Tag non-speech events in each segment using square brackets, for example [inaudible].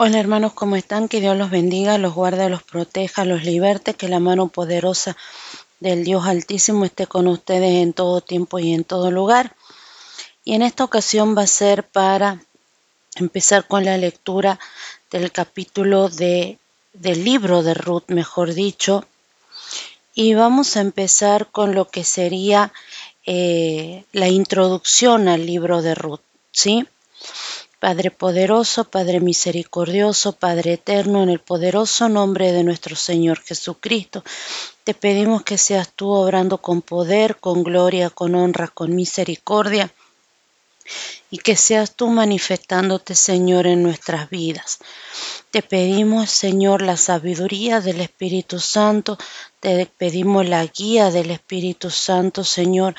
Hola hermanos, ¿cómo están? Que Dios los bendiga, los guarde, los proteja, los liberte, que la mano poderosa del Dios Altísimo esté con ustedes en todo tiempo y en todo lugar. Y en esta ocasión va a ser para empezar con la lectura del capítulo de, del libro de Ruth, mejor dicho. Y vamos a empezar con lo que sería eh, la introducción al libro de Ruth, ¿sí? Padre poderoso, Padre misericordioso, Padre eterno, en el poderoso nombre de nuestro Señor Jesucristo, te pedimos que seas tú obrando con poder, con gloria, con honra, con misericordia, y que seas tú manifestándote, Señor, en nuestras vidas. Te pedimos, Señor, la sabiduría del Espíritu Santo, te pedimos la guía del Espíritu Santo, Señor,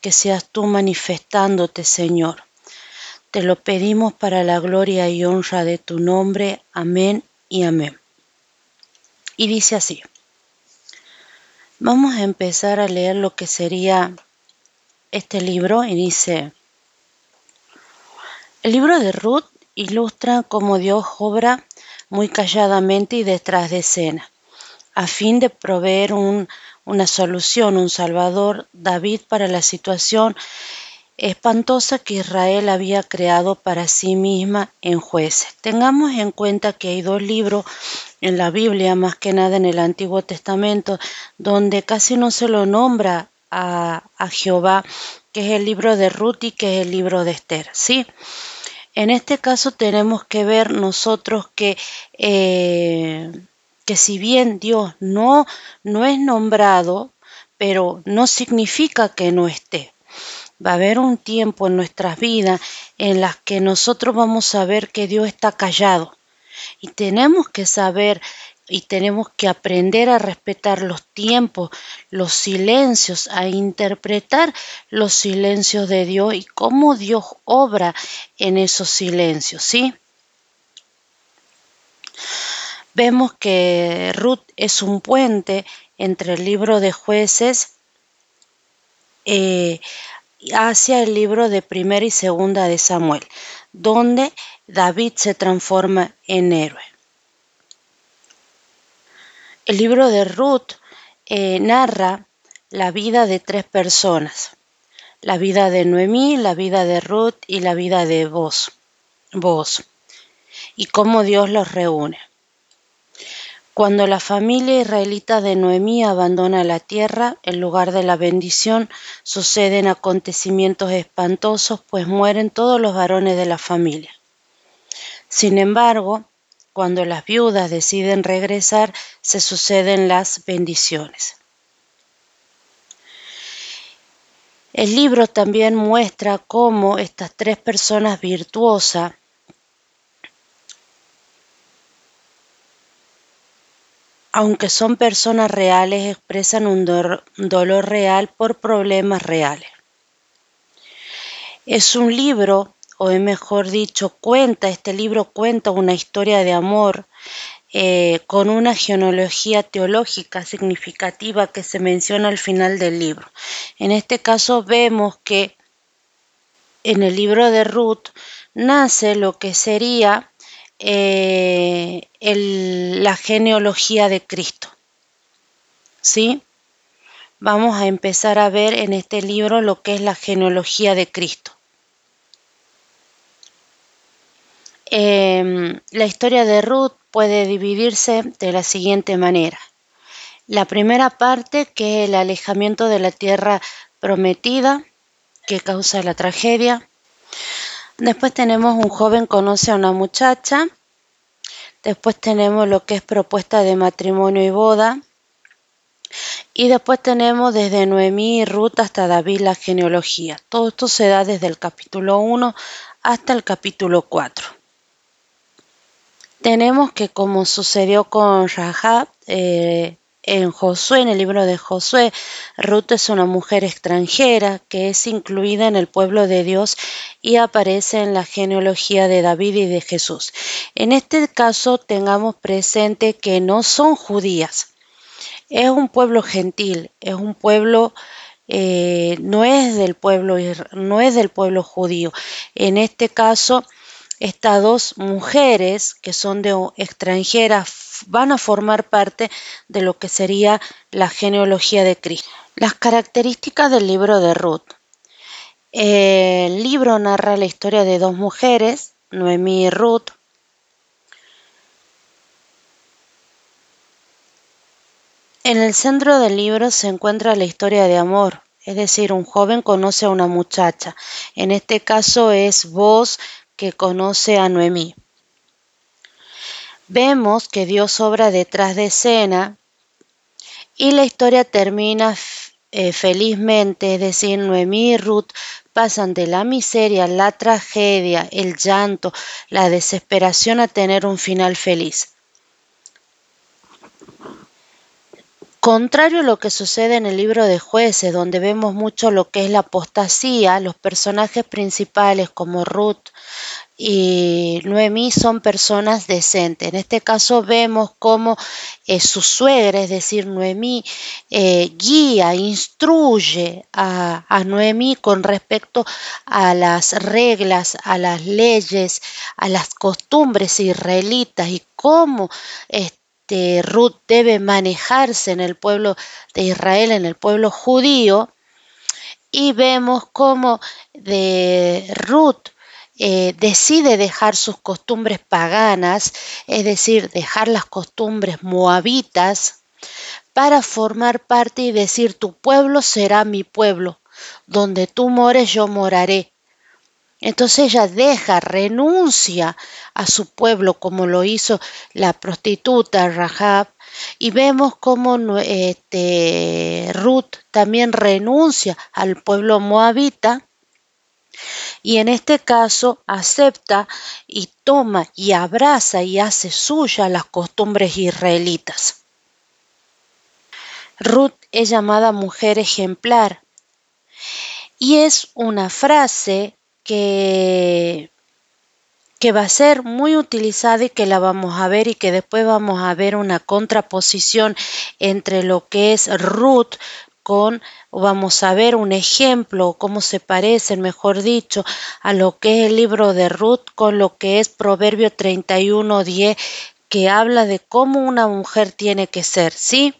que seas tú manifestándote, Señor. Te lo pedimos para la gloria y honra de tu nombre. Amén y amén. Y dice así. Vamos a empezar a leer lo que sería este libro y dice, el libro de Ruth ilustra cómo Dios obra muy calladamente y detrás de escena, a fin de proveer una solución, un salvador, David para la situación espantosa que Israel había creado para sí misma en jueces. Tengamos en cuenta que hay dos libros en la Biblia, más que nada en el Antiguo Testamento, donde casi no se lo nombra a, Jehová, que es el libro de Ruth y que es el libro de Esther. ¿sí? En este caso tenemos que ver nosotros que, eh, que si bien Dios no, no es nombrado, pero no significa que no esté va a haber un tiempo en nuestras vidas en las que nosotros vamos a ver que Dios está callado. Y tenemos que saber y tenemos que aprender a respetar los tiempos, los silencios, a interpretar los silencios de Dios y cómo Dios obra en esos silencios, ¿sí? Vemos que Ruth es un puente entre el libro de jueces eh, hacia el libro de primera y segunda de Samuel, donde David se transforma en héroe. El libro de Ruth eh, narra la vida de tres personas, la vida de Noemí, la vida de Ruth y la vida de vos, vos, y cómo Dios los reúne. Cuando la familia israelita de Noemí abandona la tierra, en lugar de la bendición, suceden acontecimientos espantosos, pues mueren todos los varones de la familia. Sin embargo, cuando las viudas deciden regresar, se suceden las bendiciones. El libro también muestra cómo estas tres personas virtuosas aunque son personas reales, expresan un dolor real por problemas reales. Es un libro, o mejor dicho, cuenta, este libro cuenta una historia de amor eh, con una genealogía teológica significativa que se menciona al final del libro. En este caso vemos que en el libro de Ruth nace lo que sería eh, la genealogía de Cristo. ¿Sí? Vamos a empezar a ver en este libro lo que es la genealogía de Cristo. Em, la historia de Ruth puede dividirse de la siguiente manera. La primera parte, que es el alejamiento de la tierra prometida, que causa la tragedia. Después tenemos un joven conoce a una muchacha. Después tenemos lo que es propuesta de matrimonio y boda. Y después tenemos desde Noemí y Ruth hasta David la genealogía. Todo esto se da desde el capítulo 1 hasta el capítulo 4. Tenemos que como sucedió con Rahab, eh, en Josué, en el libro de Josué, Ruth es una mujer extranjera que es incluida en el pueblo de Dios y aparece en la genealogía de David y de Jesús. En este caso tengamos presente que no son judías, es un pueblo gentil, es un pueblo eh, no es del pueblo no es del pueblo judío. En este caso estas dos mujeres que son de extranjeras van a formar parte de lo que sería la genealogía de Cristo. Las características del libro de Ruth. El libro narra la historia de dos mujeres, Noemí y Ruth. En el centro del libro se encuentra la historia de amor, es decir, un joven conoce a una muchacha. En este caso es vos que conoce a Noemí. Vemos que Dios obra detrás de escena y la historia termina eh, felizmente, es decir, Noemí y Ruth pasan de la miseria, la tragedia, el llanto, la desesperación a tener un final feliz. Contrario a lo que sucede en el libro de jueces, donde vemos mucho lo que es la apostasía, los personajes principales como Ruth y Noemí son personas decentes. En este caso vemos cómo eh, su suegra, es decir, Noemí, eh, guía, instruye a, Noemí con respecto a las reglas, a las leyes, a las costumbres israelitas y cómo este, Ruth debe manejarse en el pueblo de Israel, en el pueblo judío, y vemos cómo de Ruth eh, decide dejar sus costumbres paganas, es decir, dejar las costumbres moabitas, para formar parte y decir, tu pueblo será mi pueblo, donde tú mores yo moraré. Entonces ella deja, renuncia a su pueblo como lo hizo la prostituta Rahab y vemos cómo este, Ruth también renuncia al pueblo moabita y en este caso acepta y toma y abraza y hace suya las costumbres israelitas. Ruth es llamada mujer ejemplar y es una frase que, va a ser muy utilizada y que la vamos a ver y que después vamos a ver una contraposición entre lo que es Ruth con, vamos a ver un ejemplo, cómo se parecen, mejor dicho, a lo que es el libro de Ruth con lo que es Proverbio 31.10, que habla de cómo una mujer tiene que ser, ¿sí?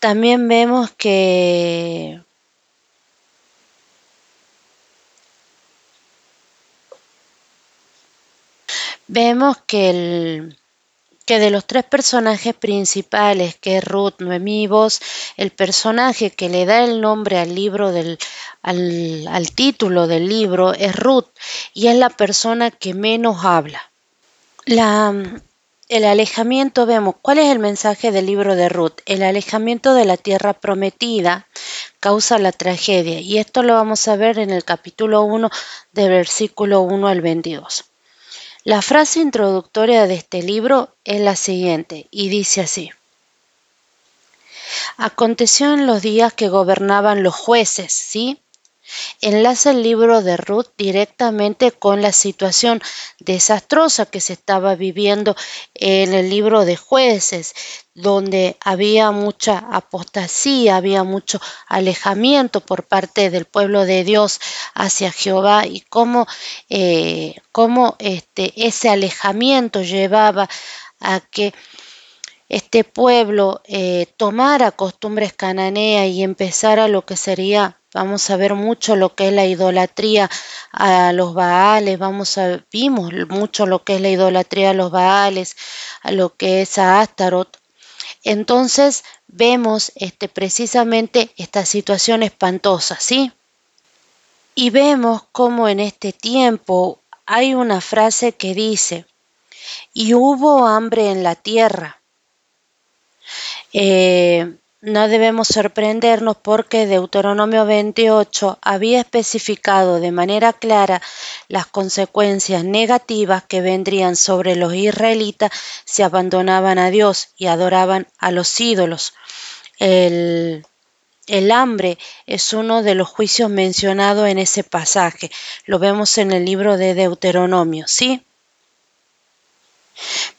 También vemos que vemos que, el, que de los tres personajes principales, que es Ruth, Noemí y vos, el personaje que le da el nombre al libro del, al, al título del libro es Ruth y es la persona que menos habla. La, el alejamiento, vemos, ¿cuál es el mensaje del libro de Ruth? El alejamiento de la tierra prometida causa la tragedia y esto lo vamos a ver en el capítulo 1 de versículo 1 al 22. La frase introductoria de este libro es la siguiente y dice así. Aconteció en los días que gobernaban los jueces, ¿sí? Enlaza el libro de Ruth directamente con la situación desastrosa que se estaba viviendo en el libro de jueces, donde había mucha apostasía, había mucho alejamiento por parte del pueblo de Dios hacia Jehová y cómo, eh, cómo este, ese alejamiento llevaba a que este pueblo eh, tomara costumbres cananeas y empezara lo que sería vamos a ver mucho lo que es la idolatría a los Baales, vamos a vimos mucho lo que es la idolatría a los Baales, a lo que es a Astaroth. Entonces vemos este, precisamente esta situación espantosa, ¿sí? Y vemos cómo en este tiempo hay una frase que dice, y hubo hambre en la tierra. Eh, no debemos sorprendernos porque Deuteronomio 28 había especificado de manera clara las consecuencias negativas que vendrían sobre los israelitas si abandonaban a Dios y adoraban a los ídolos. El, el hambre es uno de los juicios mencionados en ese pasaje. Lo vemos en el libro de Deuteronomio, ¿sí?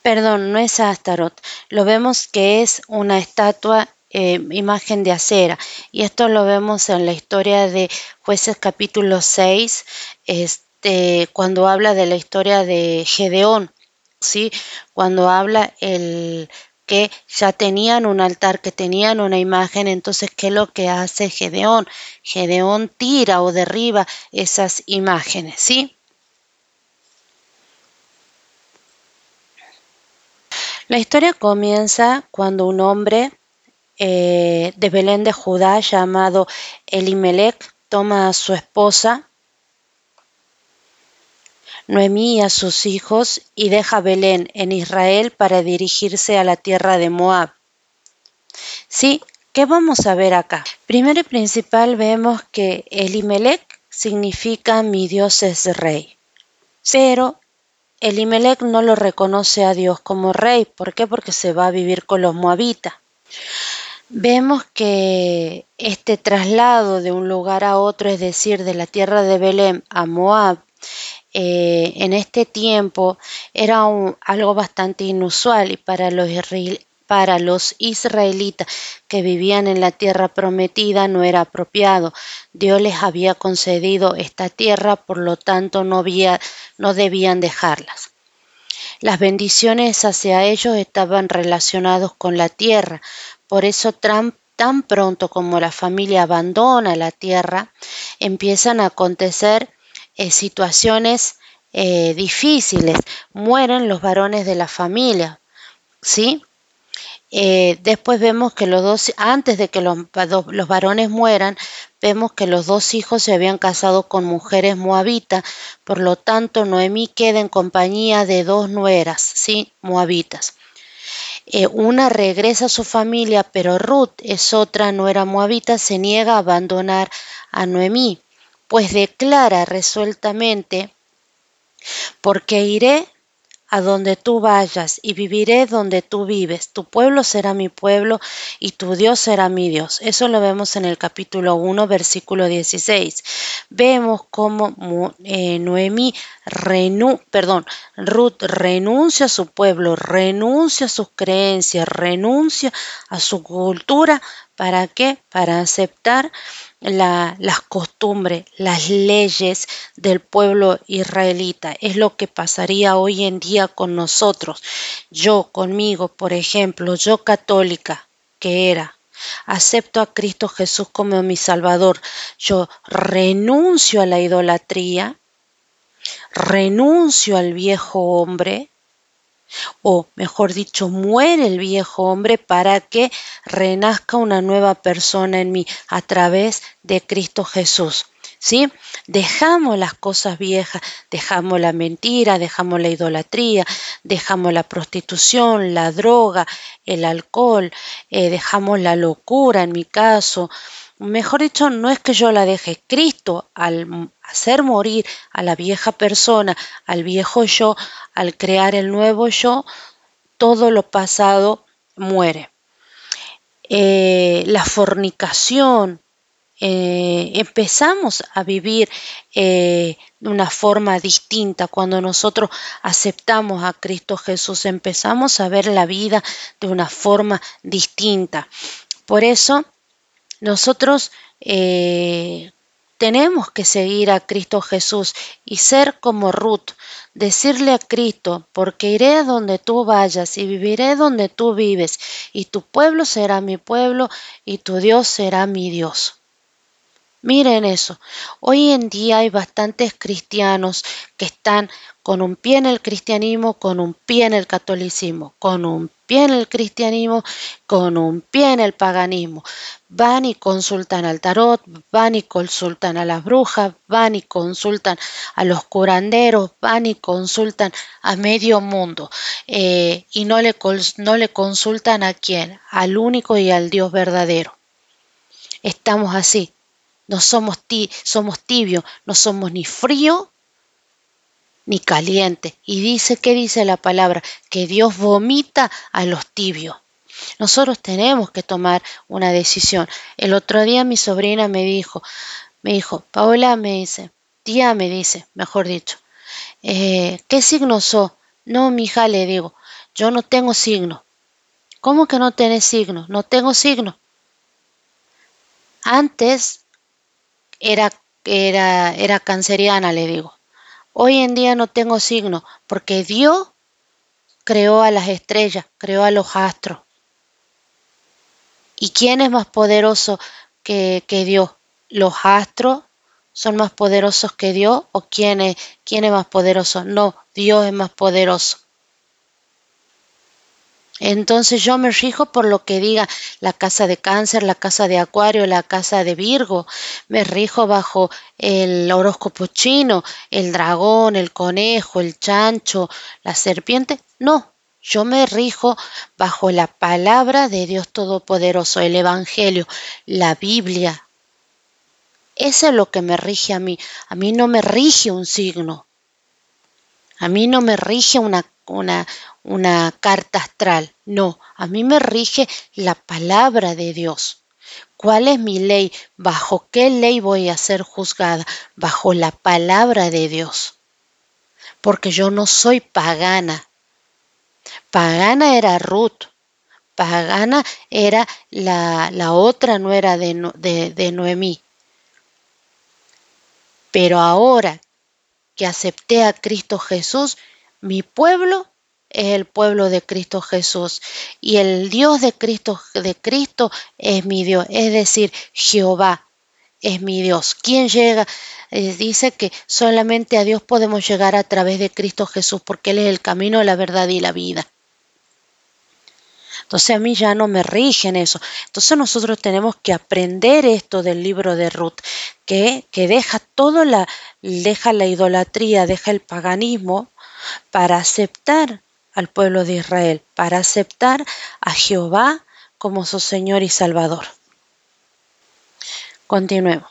Perdón, no es Astaroth. Lo vemos que es una estatua eh, imagen de acera. Y esto lo vemos en la historia de jueces capítulo 6, es este, cuando habla de la historia de Gedeón, ¿sí? Cuando habla el que ya tenían un altar, que tenían una imagen, entonces, ¿qué es lo que hace Gedeón? Gedeón tira o derriba esas imágenes, ¿sí? La historia comienza cuando un hombre eh, de Belén de Judá llamado Elimelech toma a su esposa Noemí y a sus hijos y deja Belén en Israel para dirigirse a la tierra de Moab. Sí, ¿qué vamos a ver acá? Primero y principal vemos que Elimelech significa mi Dios es rey. Pero Elimelech no lo reconoce a Dios como rey. ¿Por qué? Porque se va a vivir con los moabitas. Vemos que este traslado de un lugar a otro, es decir, de la tierra de Belén a Moab, eh, en este tiempo era algo bastante inusual y para los, para los israelitas que vivían en la tierra prometida no era apropiado. Dios les había concedido esta tierra, por lo tanto no, había, no debían dejarlas. Las bendiciones hacia ellos estaban relacionados con la tierra, por eso tan pronto como la familia abandona la tierra, empiezan a acontecer eh, situaciones eh, difíciles, mueren los varones de la familia, ¿sí? Eh, después vemos que los dos, antes de que los, los, varones mueran, vemos que los dos hijos se habían casado con mujeres moabitas, por lo tanto Noemí queda en compañía de dos nueras, ¿sí? Moabitas. Una regresa a su familia, pero Ruth es otra nuera moabita, se niega a abandonar a Noemí. Pues declara resueltamente, porque iré a donde tú vayas y viviré donde tú vives. Tu pueblo será mi pueblo y tu Dios será mi Dios. Eso lo vemos en el capítulo 1, versículo 16. Vemos cómo eh, Noemí renu perdón, Ruth renuncia a su pueblo, renuncia a sus creencias, renuncia a su cultura. ¿Para qué? Para aceptar las costumbres, las leyes del pueblo israelita. Es lo que pasaría hoy en día con nosotros. Yo conmigo, por ejemplo, yo católica que era, acepto a Cristo Jesús como mi Salvador. Yo renuncio a la idolatría, renuncio al viejo hombre, o mejor dicho, muere el viejo hombre para que renazca una nueva persona en mí a través de Cristo Jesús. ¿Sí? Dejamos las cosas viejas, dejamos la mentira, dejamos la idolatría, dejamos la prostitución, la droga, el alcohol, eh, dejamos la locura en mi caso, mejor dicho, no es que yo la deje, Cristo al hacer morir a la vieja persona, al viejo yo, al crear el nuevo yo, todo lo pasado muere. Eh, la fornicación, eh, empezamos a vivir eh, de una forma distinta cuando nosotros aceptamos a Cristo Jesús, empezamos a ver la vida de una forma distinta. Por eso nosotros eh, tenemos que seguir a Cristo Jesús y ser como Ruth, decirle a Cristo, porque iré donde tú vayas y viviré donde tú vives, y tu pueblo será mi pueblo y tu Dios será mi Dios. Miren eso, hoy en día hay bastantes cristianos que están con un pie en el cristianismo, con un pie en el catolicismo, con un pie en el cristianismo, con un pie en el paganismo. Van y consultan al tarot, van y consultan a las brujas, van y consultan a los curanderos, van y consultan a medio mundo. Eh, y no le, no le consultan a quién, al único y al Dios verdadero. Estamos así, no somos, ti somos tibios, no somos ni frío ni caliente. Y dice, ¿qué dice la palabra? Que Dios vomita a los tibios. Nosotros tenemos que tomar una decisión. El otro día mi sobrina me dijo, me dijo, Paola me dice, tía me dice, mejor dicho, eh, ¿qué signo sos? No, mi hija, le digo, yo no tengo signo. ¿Cómo que no tenés signo? No tengo signo. Antes era, era, era canceriana, le digo. Hoy en día no tengo signo porque Dios creó a las estrellas, creó a los astros. ¿Y quién es más poderoso que, que Dios? ¿Los astros son más poderosos que Dios o quién es, quién es más poderoso? No, Dios es más poderoso. Entonces yo me rijo por lo que diga la casa de cáncer, la casa de acuario, la casa de Virgo. Me rijo bajo el horóscopo chino, el dragón, el conejo, el chancho, la serpiente. No, yo me rijo bajo la palabra de Dios Todopoderoso, el Evangelio, la Biblia. Eso es lo que me rige a mí. A mí no me rige un signo. A mí no me rige una, una, una carta astral. No, a mí me rige la palabra de Dios. ¿Cuál es mi ley? ¿Bajo qué ley voy a ser juzgada? Bajo la palabra de Dios. Porque yo no soy pagana. Pagana era Ruth. Pagana era la, la otra nuera de, de, de Noemí. Pero ahora que acepté a Cristo Jesús, mi pueblo es el pueblo de Cristo Jesús y el Dios de Cristo de Cristo es mi Dios, es decir, Jehová es mi Dios. ¿Quién llega? Eh, dice que solamente a Dios podemos llegar a través de Cristo Jesús porque Él es el camino, la verdad y la vida. Entonces a mí ya no me rigen eso. Entonces nosotros tenemos que aprender esto del libro de Ruth, que, que deja todo la, deja la idolatría, deja el paganismo para aceptar al pueblo de Israel, para aceptar a Jehová como su Señor y Salvador. Continuemos.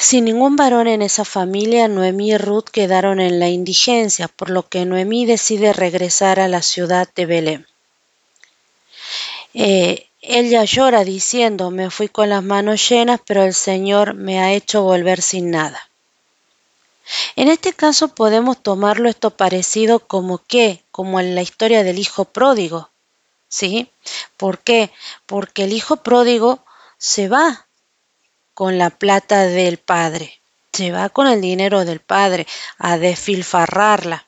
Sin ningún varón en esa familia, Noemí y Ruth quedaron en la indigencia, por lo que Noemí decide regresar a la ciudad de Belén. Eh, ella llora diciendo, me fui con las manos llenas, pero el Señor me ha hecho volver sin nada. En este caso podemos tomarlo esto parecido como que, como en la historia del hijo pródigo. ¿Sí? ¿Por qué? Porque el hijo pródigo se va con la plata del padre, se va con el dinero del padre a desfilfarrarla.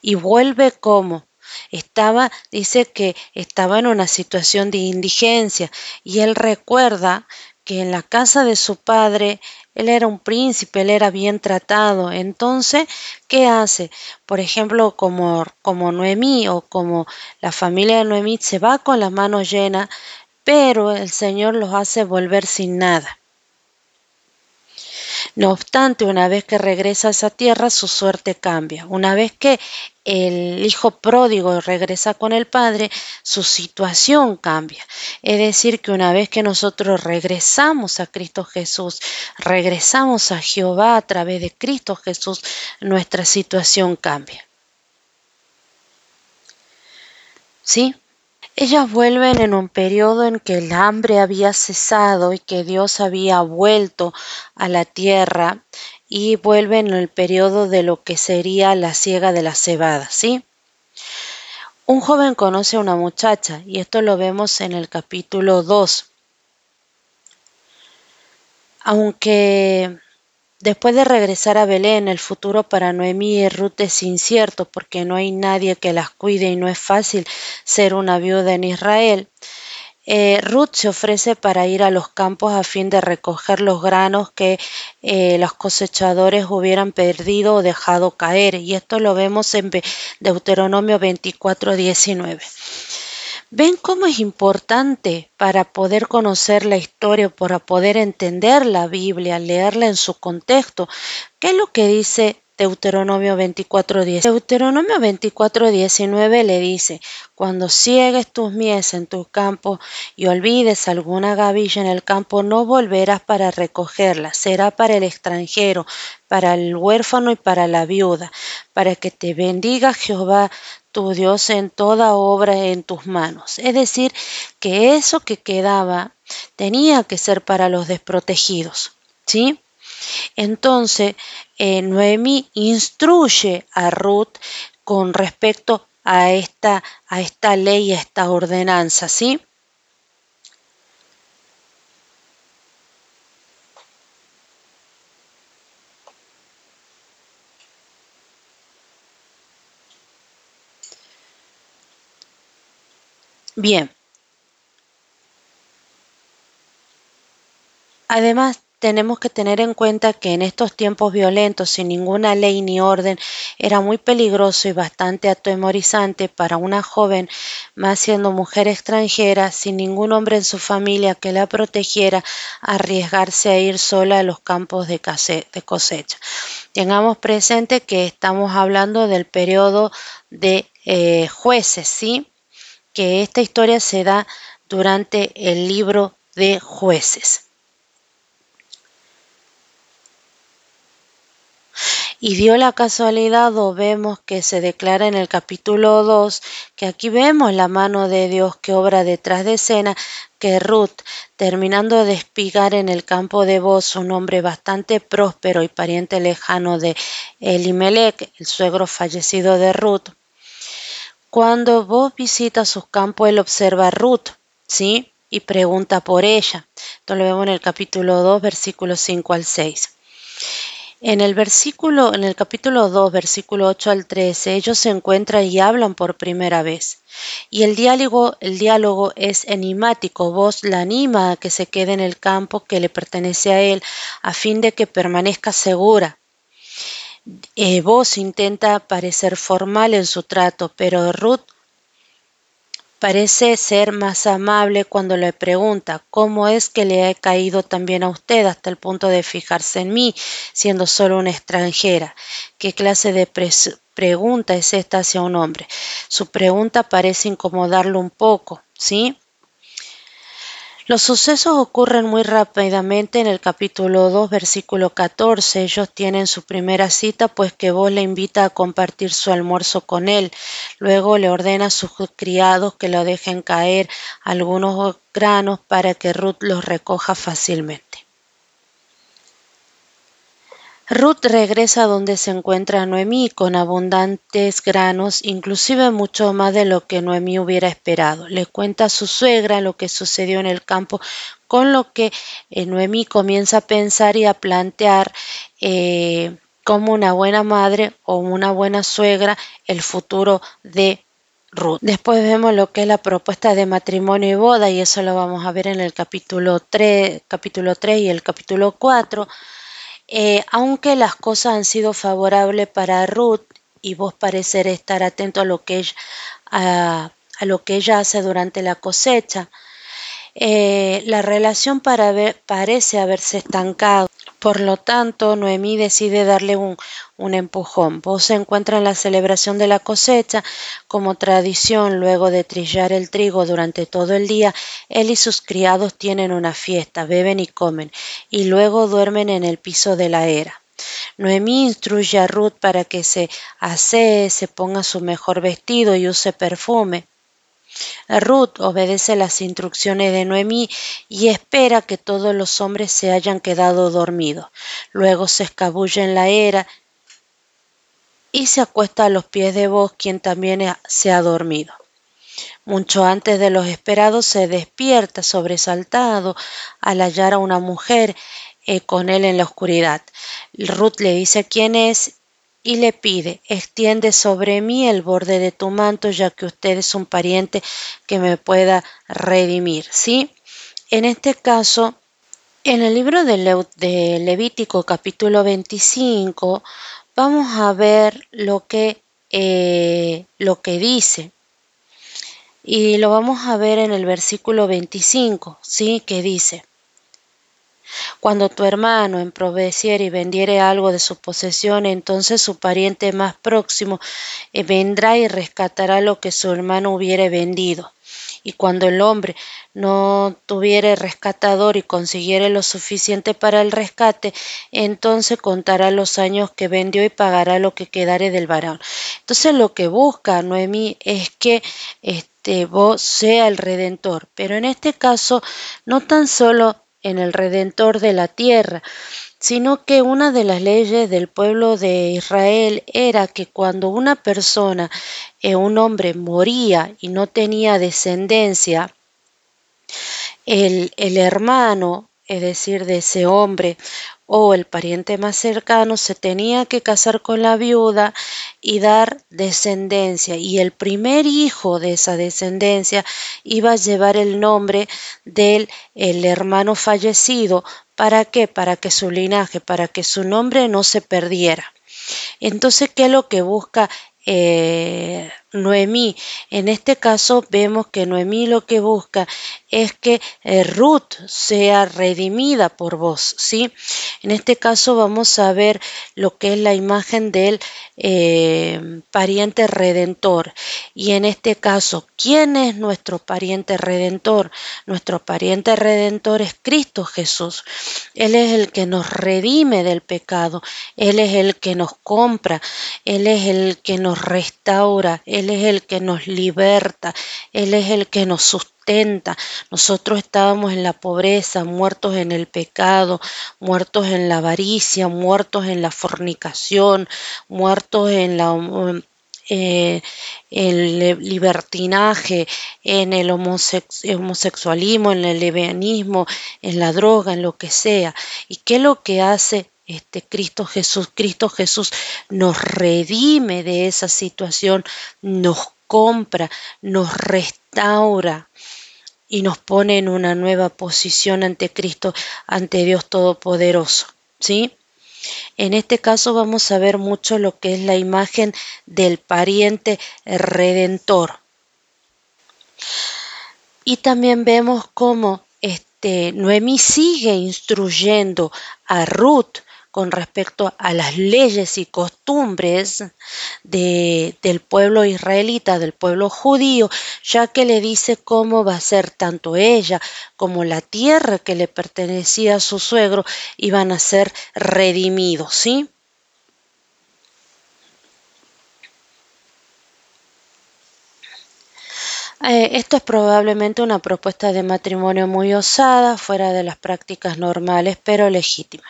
Y vuelve como estaba, dice que estaba en una situación de indigencia y él recuerda que en la casa de su padre él era un príncipe, él era bien tratado. Entonces, ¿qué hace? Por ejemplo, como, como Noemí o como la familia de Noemí se va con las manos llenas, pero el Señor los hace volver sin nada. No obstante, una vez que regresa a esa tierra, su suerte cambia. Una vez que el hijo pródigo regresa con el padre, su situación cambia. Es decir, que una vez que nosotros regresamos a Cristo Jesús, regresamos a Jehová a través de Cristo Jesús, nuestra situación cambia. ¿Sí? Ellas vuelven en un periodo en que el hambre había cesado y que Dios había vuelto a la tierra y vuelven en el periodo de lo que sería la siega de la cebada, ¿sí? Un joven conoce a una muchacha y esto lo vemos en el capítulo 2. Aunque Después de regresar a Belén, el futuro para Noemí y Ruth es incierto porque no hay nadie que las cuide y no es fácil ser una viuda en Israel. Eh, Ruth se ofrece para ir a los campos a fin de recoger los granos que eh, los cosechadores hubieran perdido o dejado caer. Y esto lo vemos en Deuteronomio 24, 19. ¿Ven cómo es importante para poder conocer la historia, para poder entender la Biblia, leerla en su contexto? ¿Qué es lo que dice Deuteronomio 24.10. Deuteronomio 24.19 le dice, cuando ciegues tus mies en tu campo y olvides alguna gavilla en el campo, no volverás para recogerla, será para el extranjero, para el huérfano y para la viuda, para que te bendiga Jehová tu Dios en toda obra en tus manos. Es decir, que eso que quedaba tenía que ser para los desprotegidos. ¿Sí? Entonces, eh, Noemí instruye a Ruth con respecto a esta, a esta ley, a esta ordenanza, ¿sí? Bien. Además, tenemos que tener en cuenta que en estos tiempos violentos, sin ninguna ley ni orden, era muy peligroso y bastante atemorizante para una joven, más siendo mujer extranjera, sin ningún hombre en su familia que la protegiera, arriesgarse a ir sola a los campos de cosecha. Tengamos presente que estamos hablando del periodo de eh, jueces, ¿sí? Que esta historia se da durante el libro de jueces. Y dio la casualidad o vemos que se declara en el capítulo 2 que aquí vemos la mano de Dios que obra detrás de escena, que Ruth, terminando de espigar en el campo de Boz, un hombre bastante próspero y pariente lejano de Elimelech, el suegro fallecido de Ruth, cuando vos visita sus campos, él observa a Ruth, ¿sí? Y pregunta por ella. Esto lo vemos en el capítulo 2, versículos 5 al 6. En el versículo, en el capítulo 2, versículo 8 al 13, ellos se encuentran y hablan por primera vez. Y el diálogo, el diálogo es enigmático. Vos la anima a que se quede en el campo que le pertenece a él, a fin de que permanezca segura. Eh, vos intenta parecer formal en su trato, pero Ruth Parece ser más amable cuando le pregunta cómo es que le ha caído también a usted hasta el punto de fijarse en mí, siendo solo una extranjera. ¿Qué clase de pregunta es esta hacia un hombre? Su pregunta parece incomodarlo un poco, ¿sí? Los sucesos ocurren muy rápidamente en el capítulo 2, versículo 14. Ellos tienen su primera cita, pues que vos le invita a compartir su almuerzo con él. Luego le ordena a sus criados que lo dejen caer algunos granos para que Ruth los recoja fácilmente. Ruth regresa donde se encuentra Noemí con abundantes granos, inclusive mucho más de lo que Noemí hubiera esperado. Le cuenta a su suegra lo que sucedió en el campo, con lo que eh, Noemí comienza a pensar y a plantear eh, como una buena madre o una buena suegra el futuro de Ruth. Después vemos lo que es la propuesta de matrimonio y boda y eso lo vamos a ver en el capítulo 3, capítulo 3 y el capítulo 4. Eh, aunque las cosas han sido favorables para Ruth y vos parecer estar atento a lo que ella, a, lo que ella hace durante la cosecha, eh, la relación para parece haberse estancado. Por lo tanto, Noemí decide darle un, empujón. Vos se encuentra en la celebración de la cosecha como tradición luego de trillar el trigo durante todo el día. Él y sus criados tienen una fiesta, beben y comen, y luego duermen en el piso de la era. Noemí instruye a Ruth para que se asee, se ponga su mejor vestido y use perfume. Ruth obedece las instrucciones de Noemí y espera que todos los hombres se hayan quedado dormidos. Luego se escabulle en la era y se acuesta a los pies de vos, quien también se ha dormido. Mucho antes de los esperados se despierta sobresaltado al hallar a una mujer eh, con él en la oscuridad. Ruth le dice quién es y le pide, extiende sobre mí el borde de tu manto, ya que usted es un pariente que me pueda redimir. ¿Sí? En este caso, en el libro de, Levítico capítulo 25, vamos a ver lo que, eh, lo que dice. Y lo vamos a ver en el versículo 25, ¿sí? Que dice, cuando tu hermano emproveciere y vendiere algo de su posesión, entonces su pariente más próximo eh, vendrá y rescatará lo que su hermano hubiere vendido. Y cuando el hombre no tuviere rescatador y consiguiere lo suficiente para el rescate, entonces contará los años que vendió y pagará lo que quedare del varón. Entonces lo que busca Noemí es que este, vos sea el redentor, pero en este caso no tan solo en el Redentor de la tierra, sino que una de las leyes del pueblo de Israel era que cuando una persona, eh, un hombre, moría y no tenía descendencia, el, el hermano es decir, de ese hombre o el pariente más cercano, se tenía que casar con la viuda y dar descendencia. Y el primer hijo de esa descendencia iba a llevar el nombre del el hermano fallecido. ¿Para qué? Para que su linaje, para que su nombre no se perdiera. Entonces, ¿qué es lo que busca eh, Noemí. En este caso vemos que Noemí lo que busca es que eh, Ruth sea redimida por vos, ¿sí? En este caso vamos a ver lo que es la imagen del eh, pariente redentor. Y en este caso, ¿quién es nuestro pariente redentor? Nuestro pariente redentor es Cristo Jesús. Él es el que nos redime del pecado. Él es el que nos compra. Él es el que nos restaura. Él es el que nos liberta. Él es el que nos sustenta nosotros estábamos en la pobreza, muertos en el pecado, muertos en la avaricia, muertos en la fornicación, muertos en la eh, el libertinaje, en el homosexualismo, en el lesbianismo, en la droga, en lo que sea. ¿Y qué es lo que hace este Cristo Jesús? Cristo Jesús nos redime de esa situación, nos compra, nos restaura y nos pone en una nueva posición ante Cristo, ante Dios Todopoderoso. ¿Sí? En este caso vamos a ver mucho lo que es la imagen del pariente redentor. Y también vemos cómo este, Noemí sigue instruyendo a Ruth con respecto a las leyes y costumbres del pueblo israelita, del pueblo judío, ya que le dice cómo va a ser tanto ella como la tierra que le pertenecía a su suegro iban a ser redimidos, ¿sí? Eh, esto es probablemente una propuesta de matrimonio muy osada, fuera de las prácticas normales, pero legítima.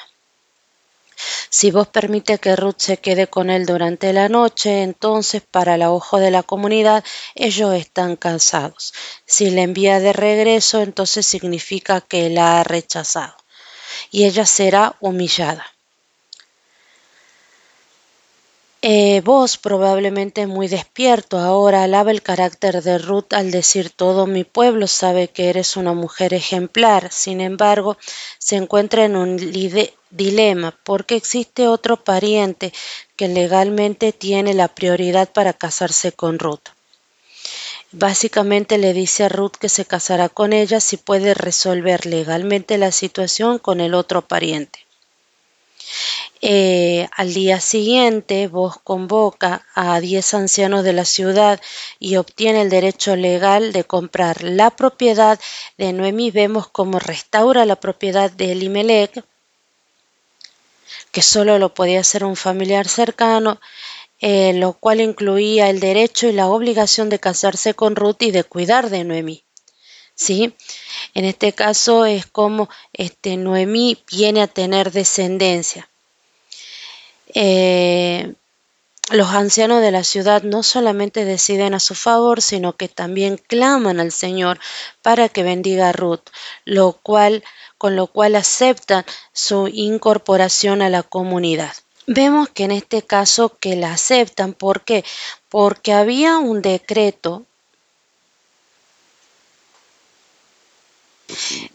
Si vos permite que Ruth se quede con él durante la noche, entonces para el ojo de la comunidad ellos están cansados. Si le envía de regreso, entonces significa que la ha rechazado y ella será humillada. Eh, vos probablemente muy despierto ahora alaba el carácter de Ruth al decir todo mi pueblo sabe que eres una mujer ejemplar. Sin embargo, se encuentra en un dilema porque existe otro pariente que legalmente tiene la prioridad para casarse con Ruth. Básicamente le dice a Ruth que se casará con ella si puede resolver legalmente la situación con el otro pariente. Eh, al día siguiente, vos convoca a 10 ancianos de la ciudad y obtiene el derecho legal de comprar la propiedad de Noemí. Vemos cómo restaura la propiedad de Elimelech, que solo lo podía hacer un familiar cercano, eh, lo cual incluía el derecho y la obligación de casarse con Ruth y de cuidar de Noemí. ¿Sí? En este caso es como este, Noemí viene a tener descendencia. Eh, los ancianos de la ciudad no solamente deciden a su favor, sino que también claman al Señor para que bendiga a Ruth, lo cual, con lo cual aceptan su incorporación a la comunidad. Vemos que en este caso que la aceptan, ¿por qué? Porque había un decreto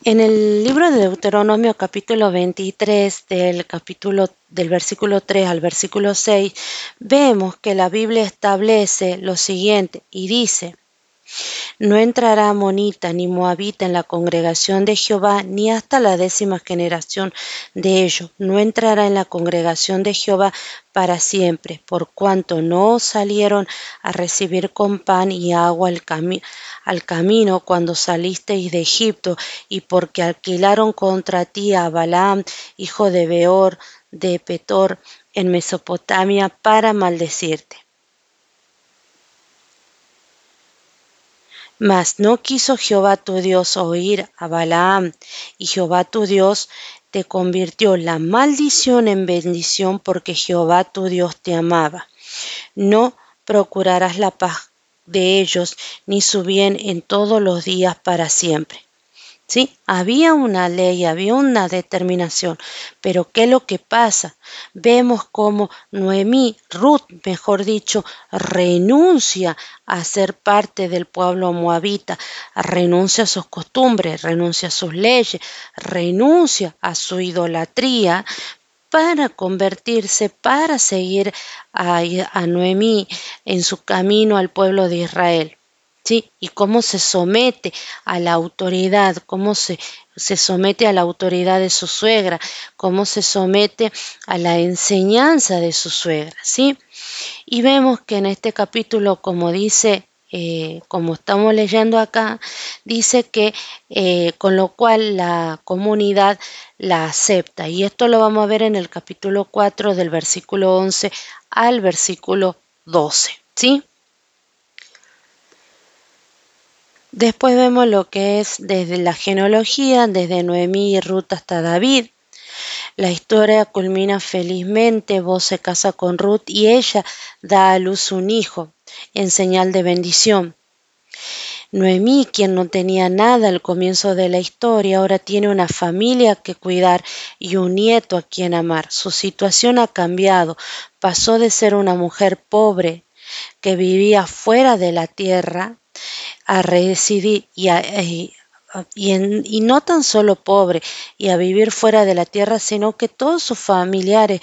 En el libro de Deuteronomio capítulo 23 del del versículo 3 al versículo 6 vemos que la Biblia establece lo siguiente y dice no entrará monita ni moabita en la congregación de Jehová, ni hasta la décima generación de ellos. No entrará en la congregación de Jehová para siempre, por cuanto no salieron a recibir con pan y agua al, al camino cuando salisteis de Egipto, y porque alquilaron contra ti a Balaam, hijo de Beor, de Petor, en Mesopotamia, para maldecirte. Mas no quiso Jehová tu Dios oír a Balaam, y Jehová tu Dios te convirtió la maldición en bendición porque Jehová tu Dios te amaba. No procurarás la paz de ellos, ni su bien en todos los días para siempre. ¿Sí? Había una ley, había una determinación, pero ¿qué es lo que pasa? Vemos como Noemí, Ruth, mejor dicho, renuncia a ser parte del pueblo moabita, renuncia a sus costumbres, renuncia a sus leyes, renuncia a su idolatría para convertirse, para seguir a, a Noemí en su camino al pueblo de Israel. Y cómo se somete a la autoridad, cómo se, se somete a la autoridad de su suegra, cómo se somete a la enseñanza de su suegra, ¿sí? Y vemos que en este capítulo, como dice, eh, como estamos leyendo acá, dice que eh, con lo cual la comunidad la acepta. Y esto lo vamos a ver en el capítulo 4 del versículo 11 al versículo 12, ¿sí? Después vemos lo que es desde la genealogía, desde Noemí y Ruth hasta David. La historia culmina felizmente, vos se casa con Ruth y ella da a luz un hijo en señal de bendición. Noemí, quien no tenía nada al comienzo de la historia, ahora tiene una familia que cuidar y un nieto a quien amar. Su situación ha cambiado. Pasó de ser una mujer pobre que vivía fuera de la tierra a residir y, y, no tan solo pobre y a vivir fuera de la tierra, sino que todos sus familiares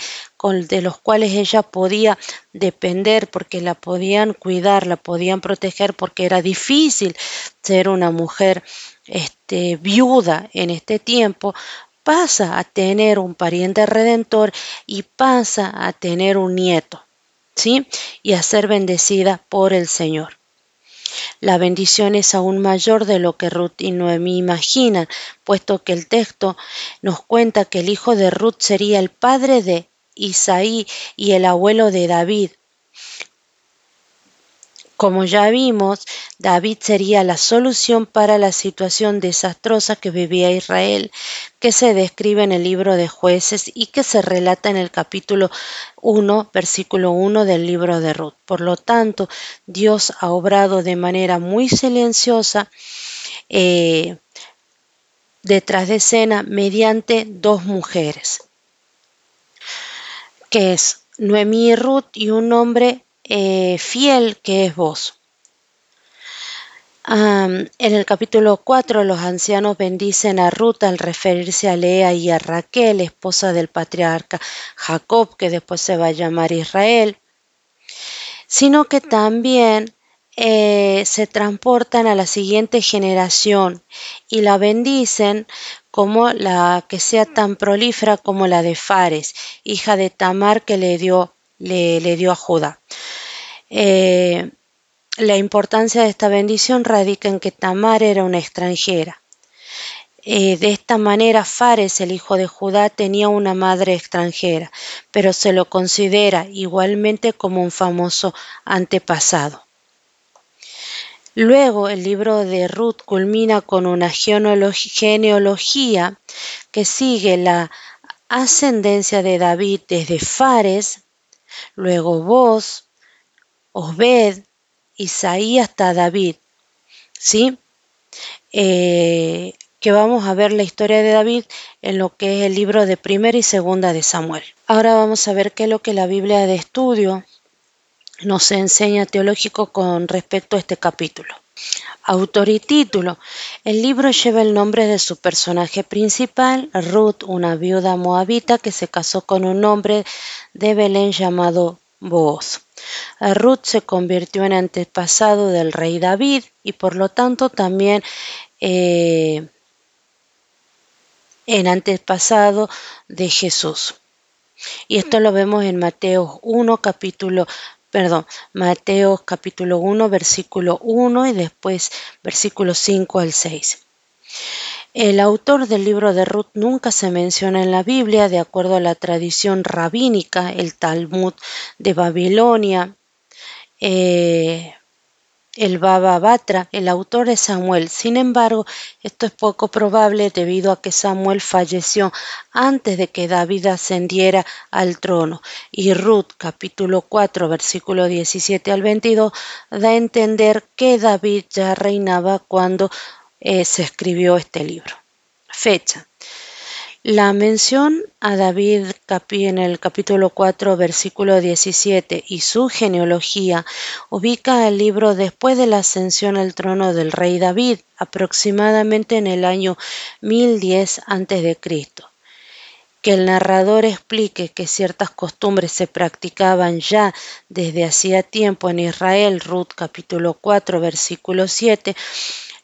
de los cuales ella podía depender porque la podían cuidar, la podían proteger porque era difícil ser una mujer este, viuda en este tiempo, pasa a tener un pariente redentor y pasa a tener un nieto, ¿sí? Y a ser bendecida por el Señor. La bendición es aún mayor de lo que Ruth y Noemí imaginan, puesto que el texto nos cuenta que el hijo de Ruth sería el padre de Isaí y el abuelo de David, como ya vimos, David sería la solución para la situación desastrosa que vivía Israel, que se describe en el libro de jueces y que se relata en el capítulo 1, versículo 1 del libro de Ruth. Por lo tanto, Dios ha obrado de manera muy silenciosa eh, detrás de escena mediante dos mujeres, que es Noemí y Ruth y un hombre eh, fiel que es vos. en el capítulo 4 los ancianos bendicen a Ruth al referirse a Lea y a Raquel, esposa del patriarca Jacob, que después se va a llamar Israel, sino que también eh, se transportan a la siguiente generación y la bendicen como la que sea tan prolífera como la de Fares, hija de Tamar que le dio le, dio a Judá. Eh, la importancia de esta bendición radica en que Tamar era una extranjera. Eh, de esta manera, Fares, el hijo de Judá, tenía una madre extranjera, pero se lo considera igualmente como un famoso antepasado. Luego, el libro de Ruth culmina con una genealogía que sigue la ascendencia de David desde Fares luego vos, Osbed, Isaí hasta David, ¿sí? Eh, que vamos a ver la historia de David en lo que es el libro de primera y segunda de Samuel. Ahora vamos a ver qué es lo que la Biblia de estudio nos enseña teológico con respecto a este capítulo. Autor y título. El libro lleva el nombre de su personaje principal, Ruth, una viuda moabita que se casó con un hombre de Belén llamado Booz. Ruth se convirtió en antepasado del rey David y por lo tanto también eh, en antepasado de Jesús. Y esto lo vemos en Mateo 1, capítulo perdón, Mateo capítulo 1, versículo 1 y después versículo 5 al 6. El autor del libro de Ruth nunca se menciona en la Biblia de acuerdo a la tradición rabínica, el Talmud de Babilonia, eh, el Baba Batra, el autor de Samuel. Sin embargo, esto es poco probable debido a que Samuel falleció antes de que David ascendiera al trono. Y Ruth, capítulo 4, versículo 17 al 22, da a entender que David ya reinaba cuando eh, se escribió este libro. Fecha. La mención a David en el capítulo 4, versículo 17 y su genealogía ubica el libro después de la ascensión al trono del rey David, aproximadamente en el año 1010 a.C. Que el narrador explique que ciertas costumbres se practicaban ya desde hacía tiempo en Israel, Ruth capítulo 4, versículo 7,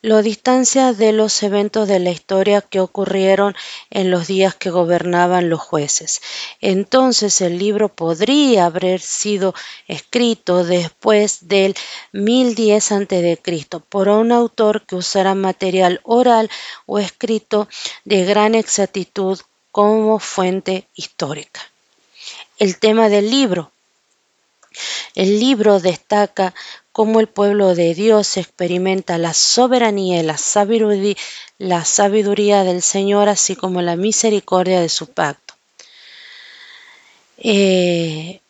lo distancia de los eventos de la historia que ocurrieron en los días que gobernaban los jueces. Entonces el libro podría haber sido escrito después del 1010 a.C. por un autor que usara material oral o escrito de gran exactitud como fuente histórica. El tema del libro. El libro destaca cómo el pueblo de Dios experimenta la soberanía y la sabiduría, del Señor, así como la misericordia de su pacto. Eh,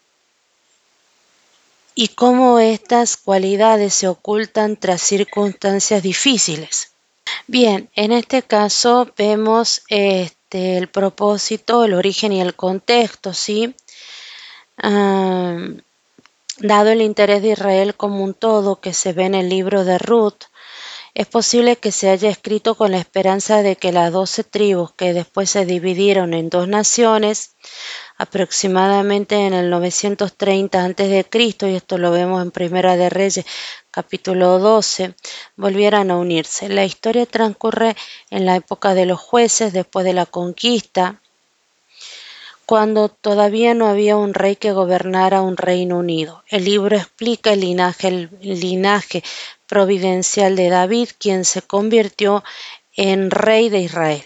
y cómo estas cualidades se ocultan tras circunstancias difíciles. Bien, en este caso vemos este, el propósito, el origen y el contexto, ¿sí? Ah, Dado el interés de Israel como un todo que se ve en el libro de Ruth, es posible que se haya escrito con la esperanza de que las doce tribus que después se dividieron en dos naciones, aproximadamente en el 930 a.C., y esto lo vemos en Primera de Reyes capítulo 12, volvieran a unirse. La historia transcurre en la época de los jueces después de la conquista cuando todavía no había un rey que gobernara un reino unido. El libro explica el linaje, providencial de David, quien se convirtió en rey de Israel.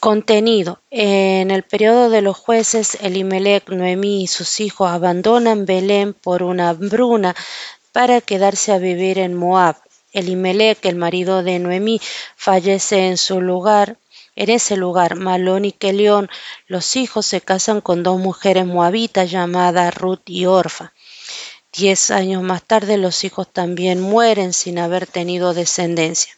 Contenido. En el periodo de los jueces, Elimelech, Noemí y sus hijos abandonan Belén por una hambruna para quedarse a vivir en Moab. Elimelech, el marido de Noemí, fallece en su lugar en ese lugar, Malón y Kelión, los hijos se casan con dos mujeres moabitas llamadas Ruth y Orfa. Diez años más tarde los hijos también mueren sin haber tenido descendencia.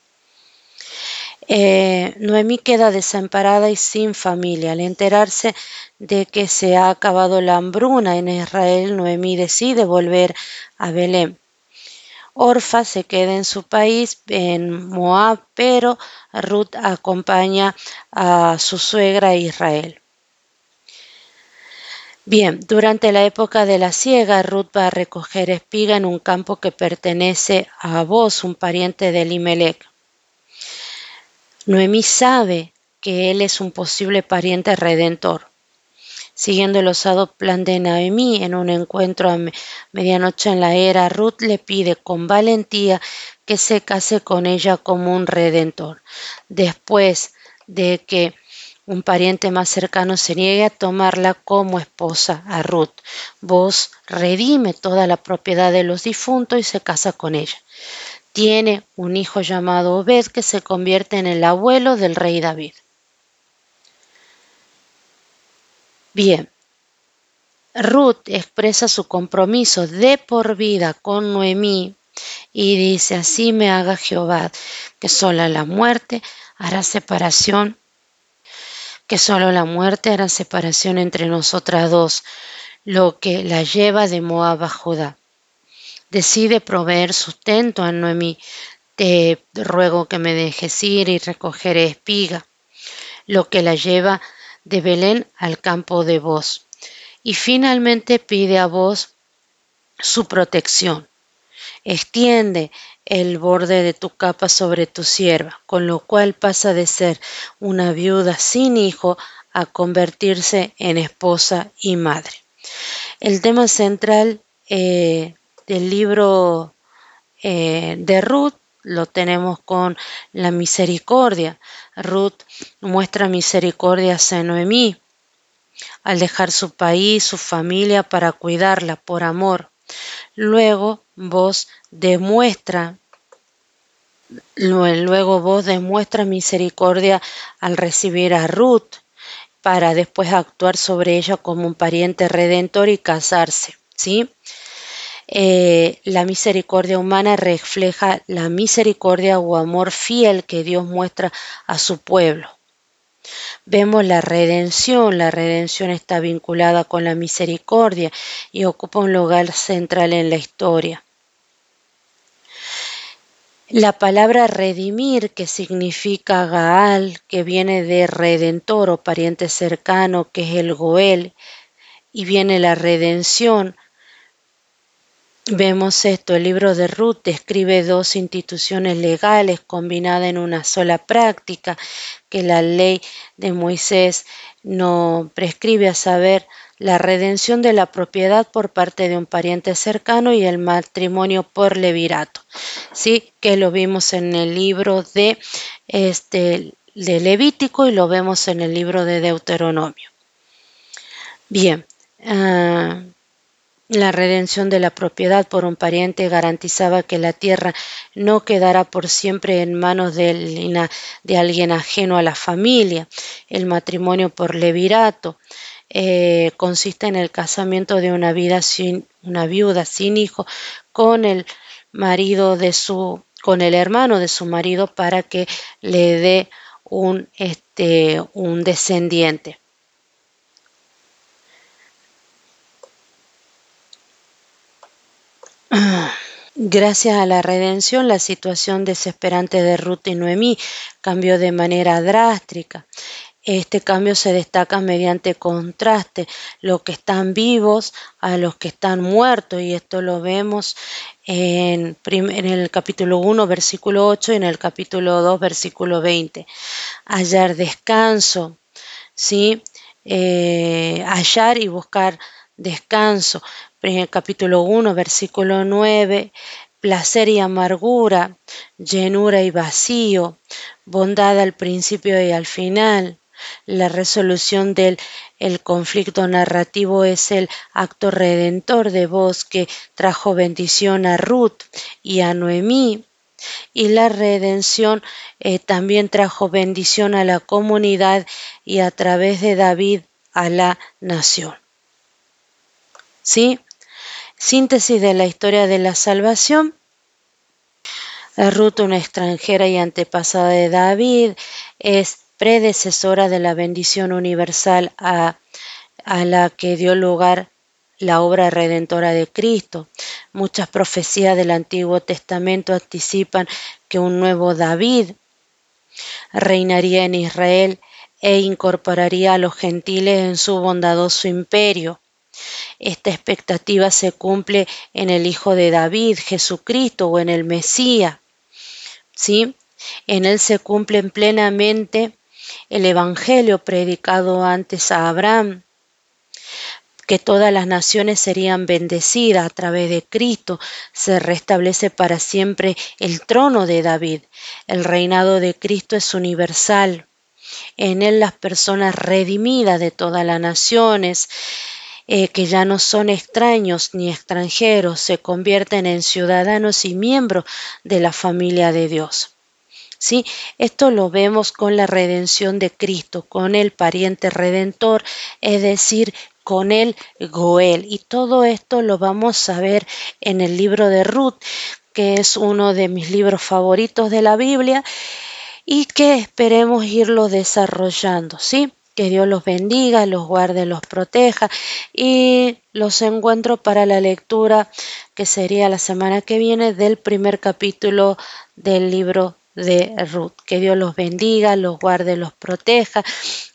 Eh, Noemí queda desamparada y sin familia. Al enterarse de que se ha acabado la hambruna en Israel, Noemí decide volver a Belén. Orfa se queda en su país, en Moab, pero Ruth acompaña a su suegra Israel. Bien, durante la época de la siega, Ruth va a recoger espiga en un campo que pertenece a vos, un pariente de Elimelech. Noemí sabe que él es un posible pariente redentor siguiendo el osado plan de Naomi en un encuentro a medianoche en la era, Ruth le pide con valentía que se case con ella como un redentor. Después de que un pariente más cercano se niegue a tomarla como esposa a Ruth, vos redime toda la propiedad de los difuntos y se casa con ella. Tiene un hijo llamado Obed que se convierte en el abuelo del rey David. Bien, Ruth expresa su compromiso de por vida con Noemí y dice, así me haga Jehová, que sola la muerte hará separación, que solo la muerte hará separación entre nosotras dos, lo que la lleva de Moab a Judá. Decide proveer sustento a Noemí, te ruego que me dejes ir y recoger espiga, lo que la lleva de Belén al campo de vos. Y finalmente pide a vos su protección. Extiende el borde de tu capa sobre tu sierva, con lo cual pasa de ser una viuda sin hijo a convertirse en esposa y madre. El tema central eh, del libro eh, de Ruth lo tenemos con la misericordia. Ruth muestra misericordia a Noemí al dejar su país, su familia para cuidarla por amor. Luego vos demuestra luego vos demuestra misericordia al recibir a Ruth para después actuar sobre ella como un pariente redentor y casarse, ¿sí? Eh, la misericordia humana refleja la misericordia o amor fiel que Dios muestra a su pueblo. Vemos la redención, la redención está vinculada con la misericordia y ocupa un lugar central en la historia. La palabra redimir, que significa Gaal, que viene de redentor o pariente cercano, que es el Goel, y viene la redención, Vemos esto, el libro de Ruth describe dos instituciones legales combinadas en una sola práctica que la ley de Moisés no prescribe a saber la redención de la propiedad por parte de un pariente cercano y el matrimonio por levirato. Sí, que lo vimos en el libro de este de Levítico y lo vemos en el libro de Deuteronomio. Bien, uh, la redención de la propiedad por un pariente garantizaba que la tierra no quedara por siempre en manos de, alguien ajeno a la familia. El matrimonio por levirato eh, consiste en el casamiento de una, vida sin, una viuda sin hijo con el marido de su con el hermano de su marido para que le dé un, este, un descendiente. [sighs] Gracias a la redención, la situación desesperante de Ruth y Noemí cambió de manera drástica. Este cambio se destaca mediante contraste, los que están vivos a los que están muertos, y esto lo vemos en, el capítulo 1, versículo 8 y en el capítulo 2, versículo 20. Hallar descanso, ¿sí? Eh, hallar y buscar descanso capítulo 1, versículo 9, placer y amargura, llenura y vacío, bondad al principio y al final. La resolución del el conflicto narrativo es el acto redentor de voz que trajo bendición a Ruth y a Noemí. Y la redención eh, también trajo bendición a la comunidad y a través de David a la nación. ¿Sí? Síntesis de la historia de la salvación. Ruth, una extranjera y antepasada de David, es predecesora de la bendición universal a, a la que dio lugar la obra redentora de Cristo. Muchas profecías del Antiguo Testamento anticipan que un nuevo David reinaría en Israel e incorporaría a los gentiles en su bondadoso imperio. Esta expectativa se cumple en el Hijo de David, Jesucristo, o en el Mesías. ¿Sí? En él se cumple plenamente el Evangelio predicado antes a Abraham, que todas las naciones serían bendecidas a través de Cristo, se restablece para siempre el trono de David. El reinado de Cristo es universal. En él las personas redimidas de todas las naciones eh, que ya no son extraños ni extranjeros, se convierten en ciudadanos y miembros de la familia de Dios. ¿Sí? Esto lo vemos con la redención de Cristo, con el pariente redentor, es decir, con el Goel. Y todo esto lo vamos a ver en el libro de Ruth, que es uno de mis libros favoritos de la Biblia y que esperemos irlo desarrollando, ¿sí? Que Dios los bendiga, los guarde, los proteja y los encuentro para la lectura que sería la semana que viene del primer capítulo del libro de Ruth. Que Dios los bendiga, los guarde, los proteja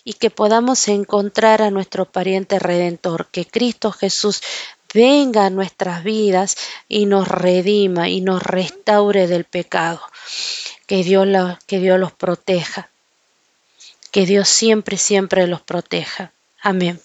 y que podamos encontrar a nuestro pariente redentor, que Cristo Jesús venga a nuestras vidas y nos redima y nos restaure del pecado. Que Dios, que Dios los proteja. Que Dios siempre, siempre los proteja. Amén.